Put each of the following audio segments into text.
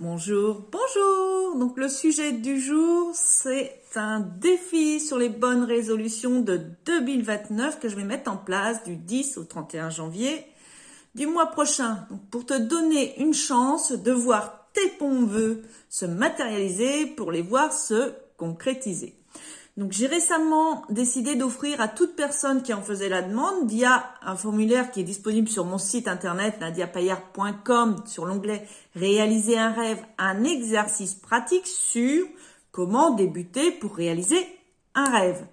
Bonjour, bonjour. Donc le sujet du jour, c'est un défi sur les bonnes résolutions de 2029 que je vais mettre en place du 10 au 31 janvier du mois prochain. Pour te donner une chance de voir tes bons vœux se matérialiser pour les voir se concrétiser. Donc j'ai récemment décidé d'offrir à toute personne qui en faisait la demande via un formulaire qui est disponible sur mon site internet nadiapayard.com sur l'onglet Réaliser un rêve, un exercice pratique sur comment débuter pour réaliser un rêve.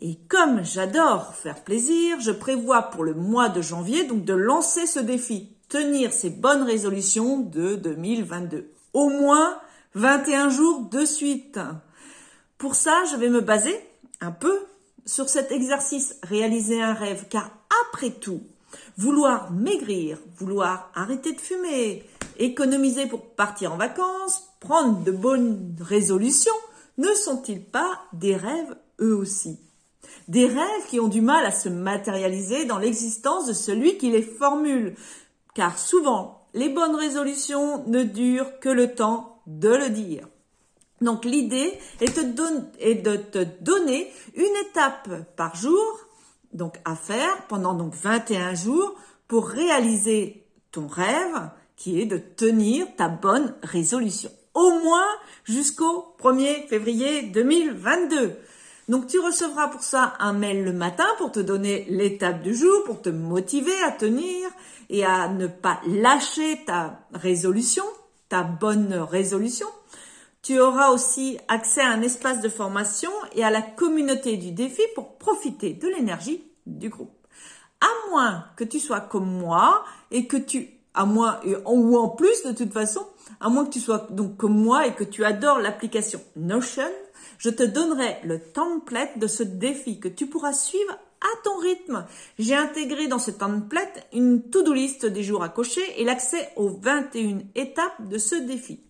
Et comme j'adore faire plaisir, je prévois pour le mois de janvier donc de lancer ce défi, tenir ces bonnes résolutions de 2022. Au moins 21 jours de suite. Pour ça, je vais me baser un peu sur cet exercice réaliser un rêve, car après tout, vouloir maigrir, vouloir arrêter de fumer, économiser pour partir en vacances, prendre de bonnes résolutions, ne sont-ils pas des rêves eux aussi? Des rêves qui ont du mal à se matérialiser dans l'existence de celui qui les formule, car souvent, les bonnes résolutions ne durent que le temps de le dire. Donc l'idée est, de te donner une étape par jour, donc à faire pendant donc 21 jours pour réaliser ton rêve qui est de tenir ta bonne résolution. Au moins jusqu'au 1er février 2022. Donc tu recevras pour ça un mail le matin pour te donner l'étape du jour, pour te motiver à tenir et à ne pas lâcher ta résolution, ta bonne résolution. Tu auras aussi accès à un espace de formation et à la communauté du défi pour profiter de l'énergie du groupe. À moins que tu sois comme moi et que tu, à moins, ou en plus de toute façon, à moins que tu sois donc comme moi et que tu adores l'application Notion, je te donnerai le template de ce défi que tu pourras suivre à ton rythme. J'ai intégré dans ce template une to-do list des jours à cocher et l'accès aux 21 étapes de ce défi.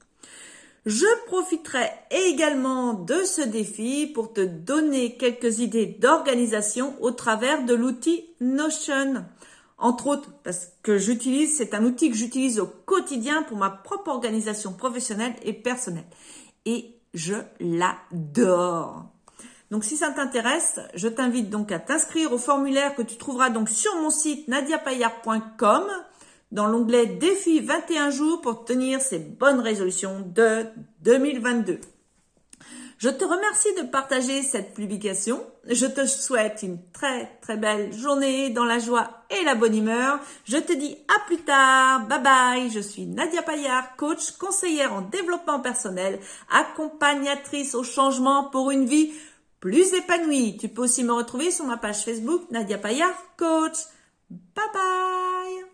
Je profiterai également de ce défi pour te donner quelques idées d'organisation au travers de l'outil Notion. Entre autres, parce que j'utilise, c'est un outil que j'utilise au quotidien pour ma propre organisation professionnelle et personnelle. Et je l'adore. Donc si ça t'intéresse, je t'invite donc à t'inscrire au formulaire que tu trouveras donc sur mon site nadiapayard.com dans l'onglet défi 21 jours pour tenir ces bonnes résolutions de 2022. Je te remercie de partager cette publication. Je te souhaite une très très belle journée dans la joie et la bonne humeur. Je te dis à plus tard. Bye bye. Je suis Nadia Payard, coach, conseillère en développement personnel, accompagnatrice au changement pour une vie plus épanouie. Tu peux aussi me retrouver sur ma page Facebook Nadia Payard, coach. Bye bye.